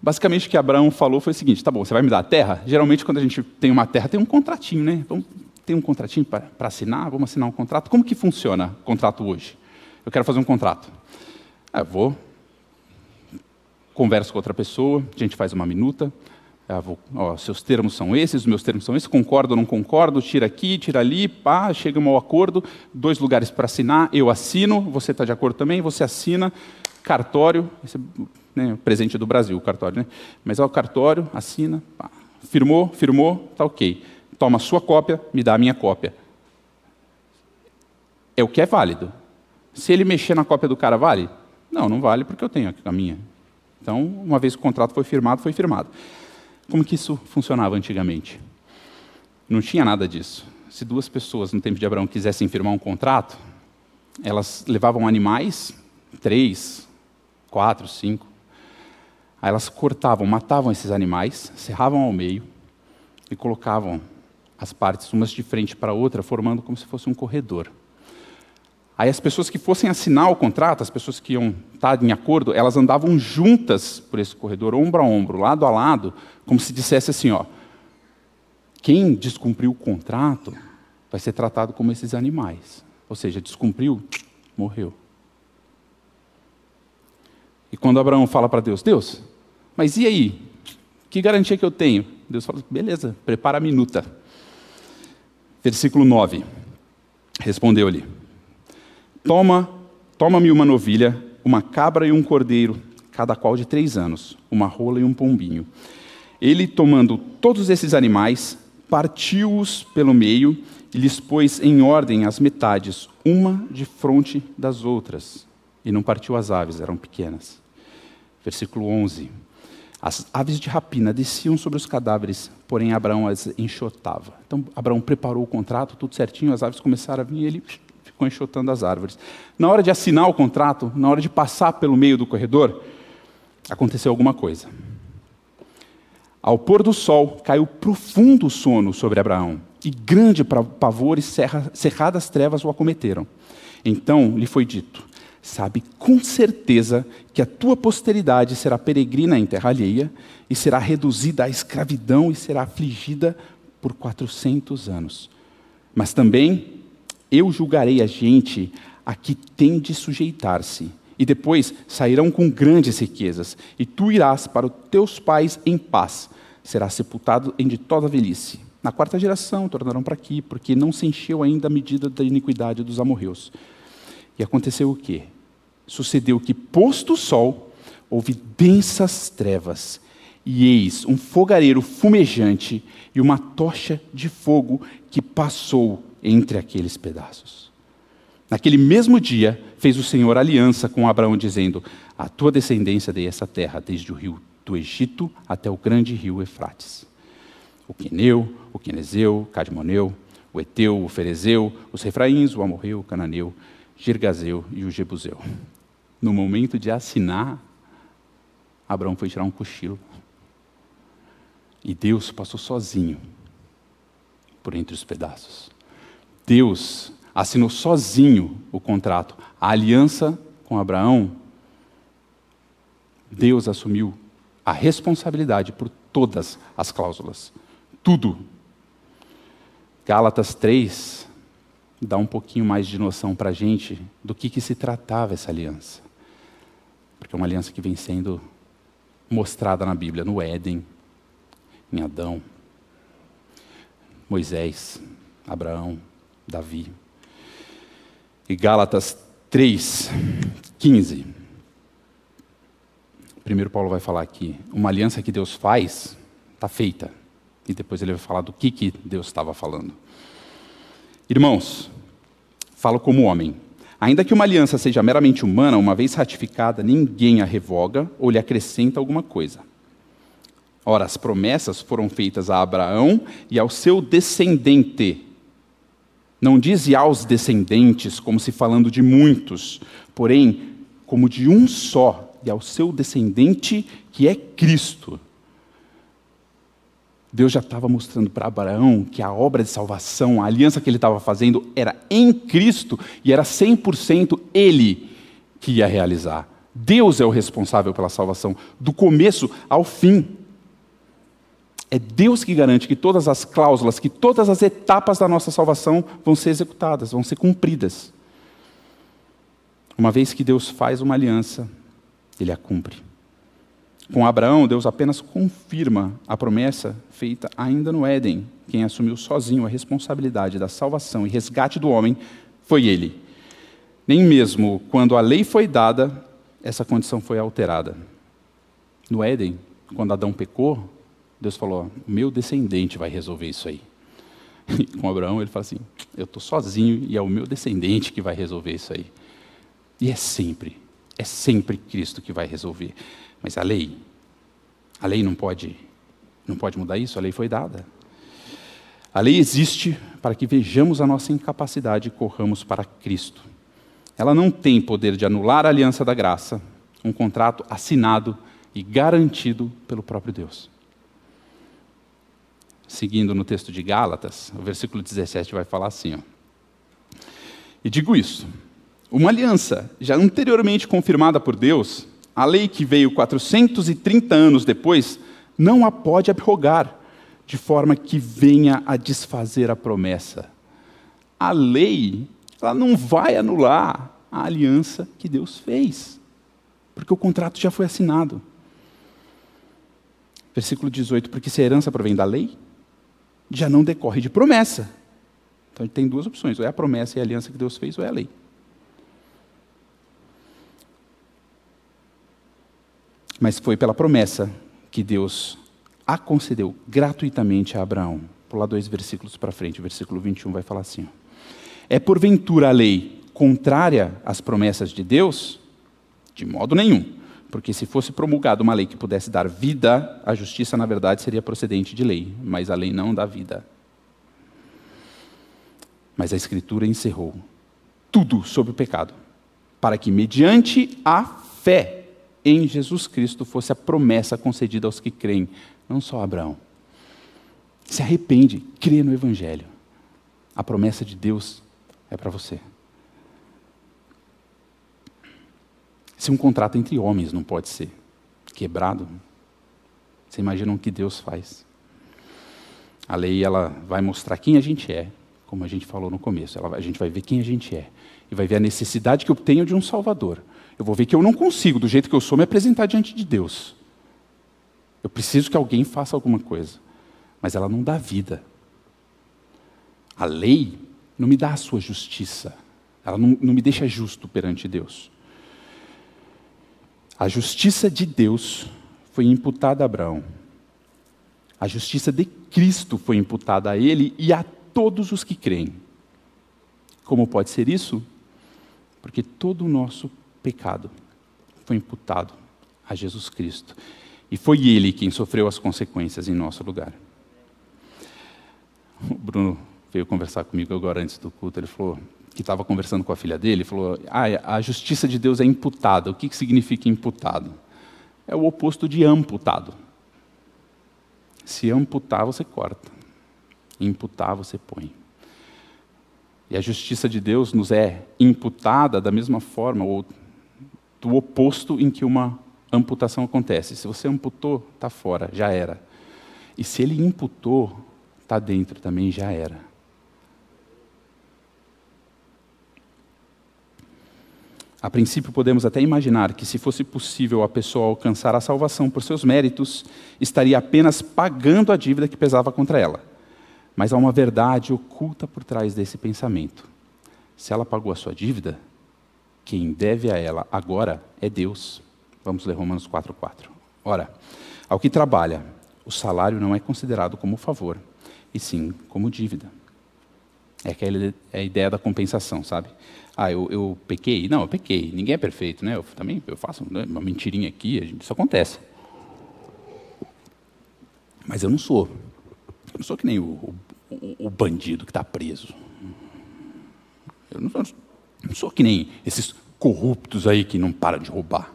Basicamente o que Abraão falou foi o seguinte: tá bom, você vai me dar a terra? Geralmente, quando a gente tem uma terra, tem um contratinho, né? Vamos, tem um contratinho para assinar? Vamos assinar um contrato? Como que funciona o contrato hoje? Eu quero fazer um contrato. Ah, vou, converso com outra pessoa, a gente faz uma minuta. Ah, vou, ó, seus termos são esses, os meus termos são esses, concordo ou não concordo, tira aqui, tira ali, pá, chega um acordo, dois lugares para assinar, eu assino, você está de acordo também, você assina, cartório, esse é né, presente do Brasil, o cartório, né? Mas é o cartório, assina, pá, firmou, firmou, tá ok. Toma sua cópia, me dá a minha cópia. É o que é válido. Se ele mexer na cópia do cara, vale? Não, não vale porque eu tenho a minha. Então, uma vez que o contrato foi firmado, foi firmado. Como que isso funcionava antigamente? Não tinha nada disso. Se duas pessoas no tempo de Abraão quisessem firmar um contrato, elas levavam animais, três, quatro, cinco. Aí elas cortavam, matavam esses animais, serravam ao meio e colocavam as partes umas de frente para a outra, formando como se fosse um corredor. Aí as pessoas que fossem assinar o contrato, as pessoas que iam estar em acordo, elas andavam juntas por esse corredor, ombro a ombro, lado a lado, como se dissesse assim, ó, quem descumpriu o contrato vai ser tratado como esses animais. Ou seja, descumpriu, morreu. E quando Abraão fala para Deus, Deus, mas e aí? Que garantia que eu tenho? Deus fala, beleza, prepara a minuta. Versículo 9. Respondeu-lhe: Toma, toma-me uma novilha, uma cabra e um cordeiro, cada qual de três anos, uma rola e um pombinho. Ele, tomando todos esses animais, partiu-os pelo meio e lhes pôs em ordem as metades, uma de frente das outras. E não partiu as aves, eram pequenas. Versículo 11. As aves de rapina desciam sobre os cadáveres, porém Abraão as enxotava. Então Abraão preparou o contrato, tudo certinho, as aves começaram a vir e ele ficou enxotando as árvores. Na hora de assinar o contrato, na hora de passar pelo meio do corredor, aconteceu alguma coisa. Ao pôr do sol, caiu profundo sono sobre Abraão, e grande pavor e cerradas trevas o acometeram. Então lhe foi dito: Sabe com certeza que a tua posteridade será peregrina em terra alheia, e será reduzida à escravidão e será afligida por quatrocentos anos. Mas também eu julgarei a gente a que tem de sujeitar-se, e depois sairão com grandes riquezas, e tu irás para os teus pais em paz, será sepultado em ditosa velhice. Na quarta geração tornarão para aqui, porque não se encheu ainda a medida da iniquidade dos amorreus. E aconteceu o quê? Sucedeu que, posto o sol, houve densas trevas, e eis um fogareiro fumejante e uma tocha de fogo que passou entre aqueles pedaços. Naquele mesmo dia, fez o Senhor aliança com Abraão, dizendo: A tua descendência dei essa terra, desde o rio do Egito até o grande rio Efrates. O Queneu, o Quenezeu, o Cadmoneu, o Eteu, o Ferezeu, os Refraíns, o Amorreu, o Cananeu, Girgazeu e o Jebuseu. No momento de assinar, Abraão foi tirar um cochilo. E Deus passou sozinho por entre os pedaços. Deus assinou sozinho o contrato. A aliança com Abraão, Deus assumiu a responsabilidade por todas as cláusulas. Tudo. Gálatas 3 dá um pouquinho mais de noção para a gente do que, que se tratava essa aliança. Porque é uma aliança que vem sendo mostrada na Bíblia, no Éden, em Adão, Moisés, Abraão, Davi. E Gálatas 3, 15. Primeiro Paulo vai falar aqui, uma aliança que Deus faz, está feita. E depois ele vai falar do que, que Deus estava falando. Irmãos, falo como homem. Ainda que uma aliança seja meramente humana, uma vez ratificada, ninguém a revoga ou lhe acrescenta alguma coisa. Ora, as promessas foram feitas a Abraão e ao seu descendente. Não diz aos descendentes, como se falando de muitos, porém, como de um só, e ao seu descendente, que é Cristo. Deus já estava mostrando para Abraão que a obra de salvação, a aliança que ele estava fazendo, era em Cristo e era 100% ele que ia realizar. Deus é o responsável pela salvação, do começo ao fim. É Deus que garante que todas as cláusulas, que todas as etapas da nossa salvação vão ser executadas, vão ser cumpridas. Uma vez que Deus faz uma aliança, ele a cumpre. Com Abraão, Deus apenas confirma a promessa feita ainda no Éden. Quem assumiu sozinho a responsabilidade da salvação e resgate do homem foi ele. Nem mesmo quando a lei foi dada, essa condição foi alterada. No Éden, quando Adão pecou, Deus falou: meu descendente vai resolver isso aí. E com Abraão, ele fala assim: eu estou sozinho e é o meu descendente que vai resolver isso aí. E é sempre, é sempre Cristo que vai resolver. Mas a lei, a lei não pode, não pode mudar isso, a lei foi dada. A lei existe para que vejamos a nossa incapacidade e corramos para Cristo. Ela não tem poder de anular a aliança da graça, um contrato assinado e garantido pelo próprio Deus. Seguindo no texto de Gálatas, o versículo 17 vai falar assim: ó, E digo isso, uma aliança já anteriormente confirmada por Deus, a lei que veio 430 anos depois, não a pode abrogar, de forma que venha a desfazer a promessa. A lei, ela não vai anular a aliança que Deus fez, porque o contrato já foi assinado. Versículo 18: Porque se a herança provém da lei, já não decorre de promessa. Então tem duas opções: ou é a promessa e a aliança que Deus fez, ou é a lei. Mas foi pela promessa que Deus a concedeu gratuitamente a Abraão. Pular dois versículos para frente, o versículo 21 vai falar assim: É porventura a lei contrária às promessas de Deus? De modo nenhum. Porque se fosse promulgada uma lei que pudesse dar vida, a justiça, na verdade, seria procedente de lei, mas a lei não dá vida. Mas a Escritura encerrou tudo sobre o pecado, para que, mediante a fé, em Jesus Cristo fosse a promessa concedida aos que creem, não só Abraão. Se arrepende, crê no Evangelho. A promessa de Deus é para você. Se um contrato entre homens não pode ser quebrado, você imagina o que Deus faz. A lei ela vai mostrar quem a gente é, como a gente falou no começo. Ela, a gente vai ver quem a gente é e vai ver a necessidade que eu tenho de um Salvador. Eu vou ver que eu não consigo, do jeito que eu sou, me apresentar diante de Deus. Eu preciso que alguém faça alguma coisa. Mas ela não dá vida. A lei não me dá a sua justiça. Ela não, não me deixa justo perante Deus. A justiça de Deus foi imputada a Abraão. A justiça de Cristo foi imputada a ele e a todos os que creem. Como pode ser isso? Porque todo o nosso pecado foi imputado a Jesus Cristo. E foi ele quem sofreu as consequências em nosso lugar. O Bruno veio conversar comigo agora antes do culto. Ele falou que estava conversando com a filha dele. Ele falou: ah, a justiça de Deus é imputada. O que, que significa imputado? É o oposto de amputado. Se amputar, você corta. Imputar, você põe. E a justiça de Deus nos é imputada da mesma forma, ou do oposto em que uma amputação acontece. Se você amputou, está fora, já era. E se ele imputou, está dentro também, já era. A princípio, podemos até imaginar que, se fosse possível a pessoa alcançar a salvação por seus méritos, estaria apenas pagando a dívida que pesava contra ela. Mas há uma verdade oculta por trás desse pensamento. Se ela pagou a sua dívida, quem deve a ela agora é Deus. Vamos ler Romanos 4,4. Ora, ao que trabalha, o salário não é considerado como favor, e sim como dívida. É aquela é a ideia da compensação, sabe? Ah, eu, eu, pequei? Não, eu pequei. Ninguém é perfeito, né? Eu também eu faço né, uma mentirinha aqui, isso acontece. Mas eu não sou. Eu não sou que nem o, o, o bandido que está preso. Eu não sou, não sou que nem esses corruptos aí que não param de roubar.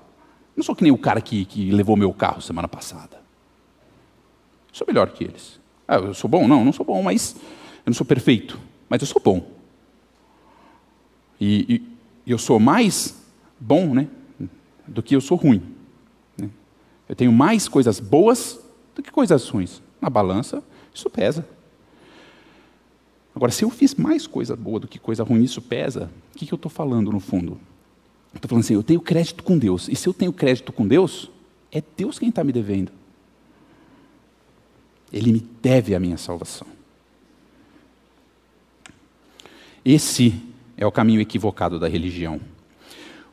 Não sou que nem o cara que, que levou meu carro semana passada. sou melhor que eles. Ah, eu sou bom? Não, não sou bom, mas eu não sou perfeito. Mas eu sou bom. E, e eu sou mais bom né, do que eu sou ruim. Né? Eu tenho mais coisas boas do que coisas ruins. Na balança, isso pesa. Agora, se eu fiz mais coisa boa do que coisa ruim, isso pesa, o que, que eu estou falando no fundo? Estou falando assim, eu tenho crédito com Deus. E se eu tenho crédito com Deus, é Deus quem está me devendo. Ele me deve a minha salvação. Esse é o caminho equivocado da religião.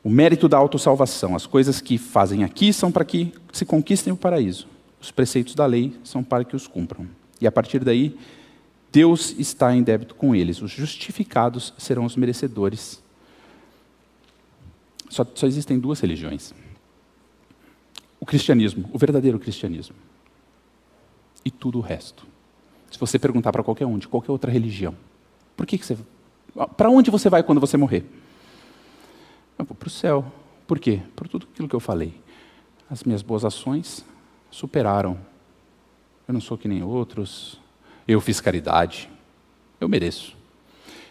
O mérito da autossalvação, as coisas que fazem aqui são para que se conquistem o paraíso. Os preceitos da lei são para que os cumpram. E a partir daí, Deus está em débito com eles. Os justificados serão os merecedores. Só, só existem duas religiões: o cristianismo, o verdadeiro cristianismo, e tudo o resto. Se você perguntar para qualquer um de qualquer outra religião, por que, que você. Para onde você vai quando você morrer? Eu vou para o céu. Por quê? Por tudo aquilo que eu falei. as minhas boas ações superaram. Eu não sou que nem outros. Eu fiz caridade. Eu mereço.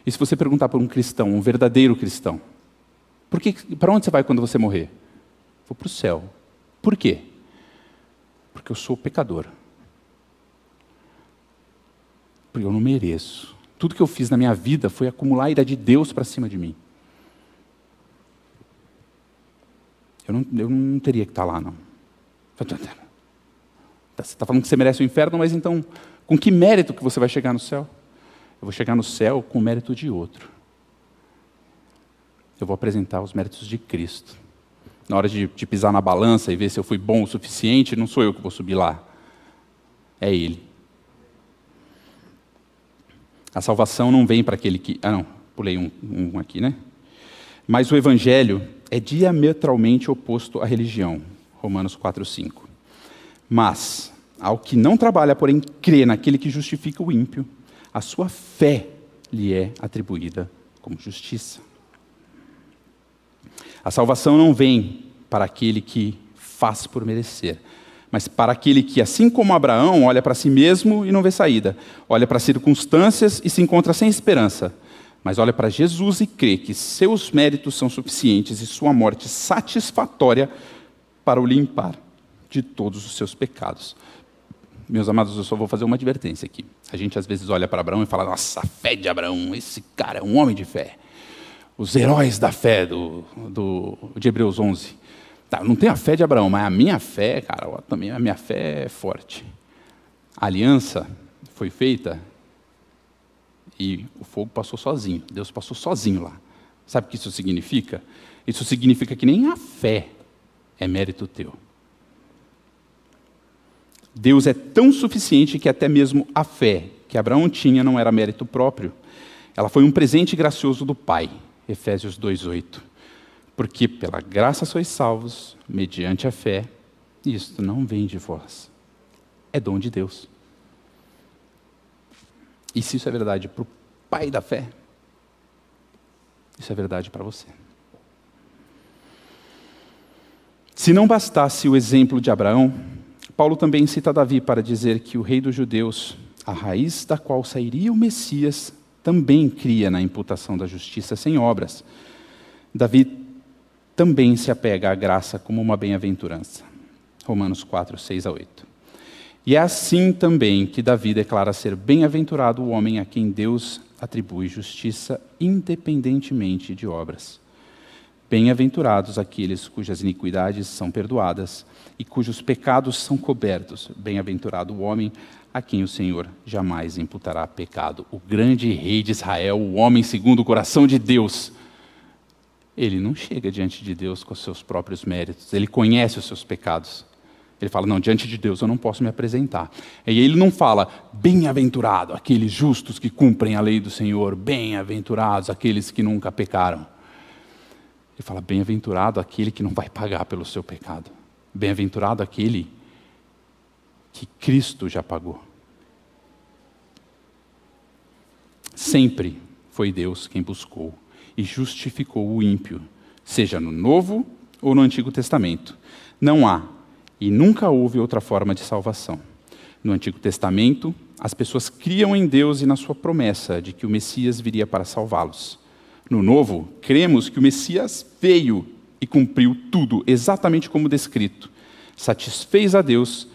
E se você perguntar para um cristão, um verdadeiro cristão, para onde você vai quando você morrer? Vou para o céu. Por quê? Porque eu sou pecador. Porque eu não mereço. Tudo que eu fiz na minha vida foi acumular a ira de Deus para cima de mim. Eu não, eu não teria que estar lá, não. Você está falando que você merece o inferno, mas então, com que mérito que você vai chegar no céu? Eu vou chegar no céu com o mérito de outro. Eu vou apresentar os méritos de Cristo. Na hora de, de pisar na balança e ver se eu fui bom o suficiente, não sou eu que vou subir lá. É Ele. A salvação não vem para aquele que. Ah, não, pulei um, um aqui, né? Mas o Evangelho é diametralmente oposto à religião. Romanos 4, 5. Mas, ao que não trabalha, porém crê naquele que justifica o ímpio, a sua fé lhe é atribuída como justiça. A salvação não vem para aquele que faz por merecer, mas para aquele que, assim como Abraão, olha para si mesmo e não vê saída, olha para as circunstâncias e se encontra sem esperança, mas olha para Jesus e crê que seus méritos são suficientes e sua morte satisfatória para o limpar de todos os seus pecados. Meus amados, eu só vou fazer uma advertência aqui. A gente às vezes olha para Abraão e fala: Nossa, a fé de Abraão, esse cara é um homem de fé. Os heróis da fé do, do, de Hebreus 11. Tá, não tenho a fé de Abraão, mas a minha fé, cara, também a minha fé é forte. A aliança foi feita e o fogo passou sozinho. Deus passou sozinho lá. Sabe o que isso significa? Isso significa que nem a fé é mérito teu. Deus é tão suficiente que até mesmo a fé que Abraão tinha não era mérito próprio. Ela foi um presente gracioso do Pai. Efésios 2:8. Porque pela graça sois salvos mediante a fé, e isto não vem de vós. É dom de Deus. E se isso é verdade para o pai da fé, isso é verdade para você. Se não bastasse o exemplo de Abraão, Paulo também cita Davi para dizer que o rei dos judeus, a raiz da qual sairia o Messias, também cria na imputação da justiça sem obras. Davi também se apega à graça como uma bem-aventurança. Romanos 4, 6 a 8. E é assim também que Davi declara ser bem-aventurado o homem a quem Deus atribui justiça independentemente de obras. Bem-aventurados aqueles cujas iniquidades são perdoadas e cujos pecados são cobertos. Bem-aventurado o homem a quem o Senhor jamais imputará pecado. O grande rei de Israel, o homem segundo o coração de Deus. Ele não chega diante de Deus com os seus próprios méritos, ele conhece os seus pecados. Ele fala: Não, diante de Deus eu não posso me apresentar. E ele não fala: Bem-aventurado aqueles justos que cumprem a lei do Senhor, bem-aventurados aqueles que nunca pecaram. Ele fala: Bem-aventurado aquele que não vai pagar pelo seu pecado. Bem-aventurado aquele que Cristo já pagou. Sempre foi Deus quem buscou e justificou o ímpio, seja no Novo ou no Antigo Testamento. Não há e nunca houve outra forma de salvação. No Antigo Testamento, as pessoas criam em Deus e na sua promessa de que o Messias viria para salvá-los. No Novo, cremos que o Messias veio e cumpriu tudo exatamente como descrito. Satisfez a Deus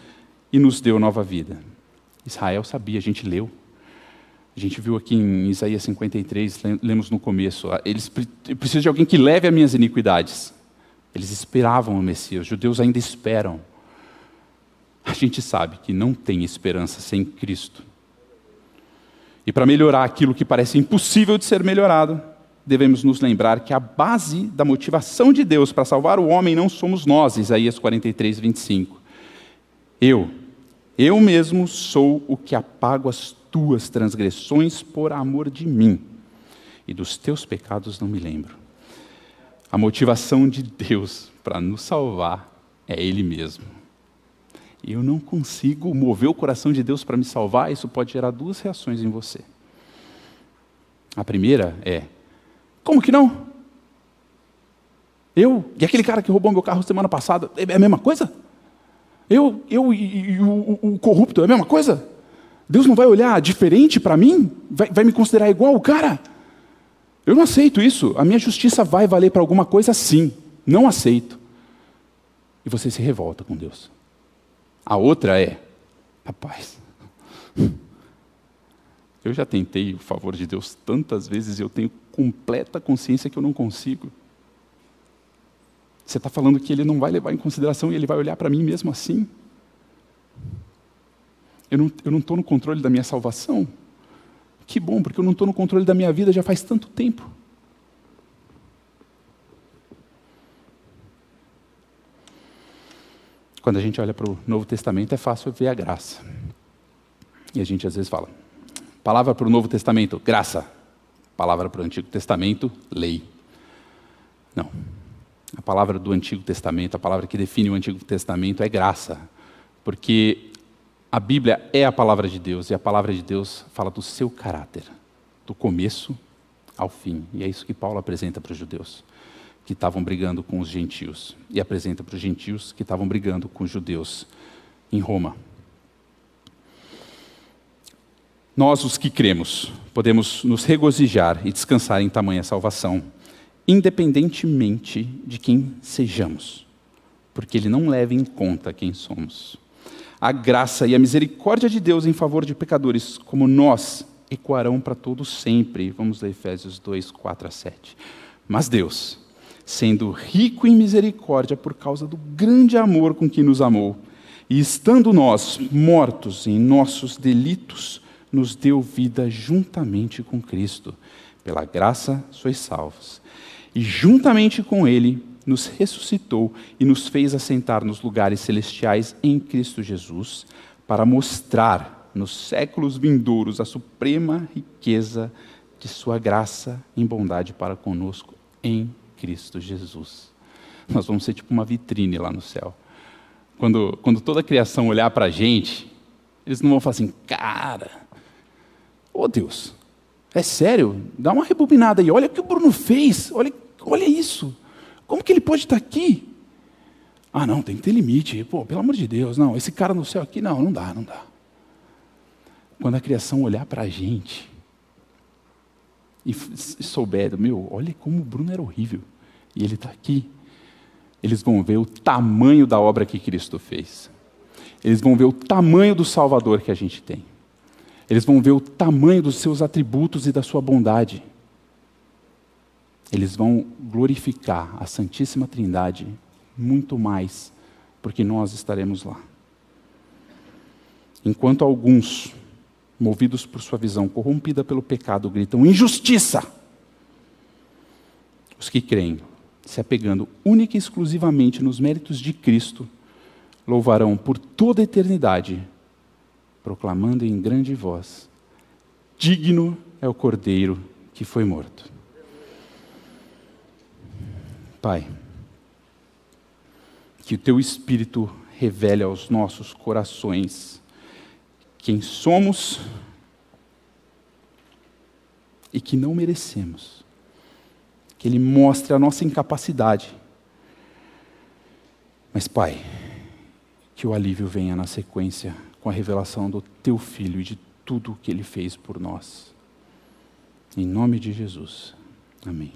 e nos deu nova vida. Israel sabia, a gente leu. A gente viu aqui em Isaías 53, lemos no começo. Eles precisam de alguém que leve as minhas iniquidades. Eles esperavam o Messias, os judeus ainda esperam. A gente sabe que não tem esperança sem Cristo. E para melhorar aquilo que parece impossível de ser melhorado, devemos nos lembrar que a base da motivação de Deus para salvar o homem não somos nós, Isaías 43, 25. Eu, eu mesmo sou o que apago as tuas transgressões por amor de mim, e dos teus pecados não me lembro. A motivação de Deus para nos salvar é Ele mesmo. Eu não consigo mover o coração de Deus para me salvar, isso pode gerar duas reações em você. A primeira é: como que não? Eu e aquele cara que roubou meu carro semana passada, é, é a mesma coisa? Eu, eu e, e o, o, corrupto, é a mesma coisa? Deus não vai olhar diferente para mim? Vai, vai me considerar igual o cara? Eu não aceito isso. A minha justiça vai valer para alguma coisa sim. Não aceito. E você se revolta com Deus. A outra é, rapaz, eu já tentei o favor de Deus tantas vezes e eu tenho completa consciência que eu não consigo. Você está falando que ele não vai levar em consideração e ele vai olhar para mim mesmo assim? Eu não estou no controle da minha salvação? Que bom, porque eu não estou no controle da minha vida já faz tanto tempo. Quando a gente olha para o Novo Testamento, é fácil ver a graça. E a gente às vezes fala: palavra para o Novo Testamento, graça. Palavra para o Antigo Testamento, lei. Não. A palavra do Antigo Testamento, a palavra que define o Antigo Testamento é graça. Porque a Bíblia é a palavra de Deus e a palavra de Deus fala do seu caráter, do começo ao fim. E é isso que Paulo apresenta para os judeus, que estavam brigando com os gentios, e apresenta para os gentios que estavam brigando com os judeus em Roma. Nós, os que cremos, podemos nos regozijar e descansar em tamanha salvação independentemente de quem sejamos, porque Ele não leva em conta quem somos. A graça e a misericórdia de Deus em favor de pecadores como nós ecoarão para todos sempre. Vamos ler Efésios 2, 4 a 7. Mas Deus, sendo rico em misericórdia por causa do grande amor com que nos amou, e estando nós mortos em nossos delitos, nos deu vida juntamente com Cristo. Pela graça sois salvos e juntamente com ele nos ressuscitou e nos fez assentar nos lugares celestiais em Cristo Jesus, para mostrar nos séculos vindouros a suprema riqueza de Sua graça em bondade para conosco em Cristo Jesus. Nós vamos ser tipo uma vitrine lá no céu. Quando, quando toda a criação olhar para a gente, eles não vão falar assim, cara, ô oh Deus, é sério? Dá uma rebobinada aí, olha o que o Bruno fez, olha Olha isso. Como que ele pode estar aqui? Ah, não, tem que ter limite. Pô, pelo amor de Deus, não, esse cara no céu aqui, não, não dá, não dá. Quando a criação olhar para a gente e souber, meu, olha como o Bruno era horrível e ele está aqui, eles vão ver o tamanho da obra que Cristo fez. Eles vão ver o tamanho do Salvador que a gente tem. Eles vão ver o tamanho dos seus atributos e da sua bondade eles vão glorificar a Santíssima Trindade muito mais, porque nós estaremos lá. Enquanto alguns, movidos por sua visão corrompida pelo pecado, gritam injustiça, os que creem, se apegando única e exclusivamente nos méritos de Cristo, louvarão por toda a eternidade, proclamando em grande voz: Digno é o Cordeiro que foi morto. Pai, que o teu Espírito revele aos nossos corações quem somos e que não merecemos. Que Ele mostre a nossa incapacidade. Mas, Pai, que o alívio venha na sequência com a revelação do Teu Filho e de tudo o que Ele fez por nós. Em nome de Jesus. Amém.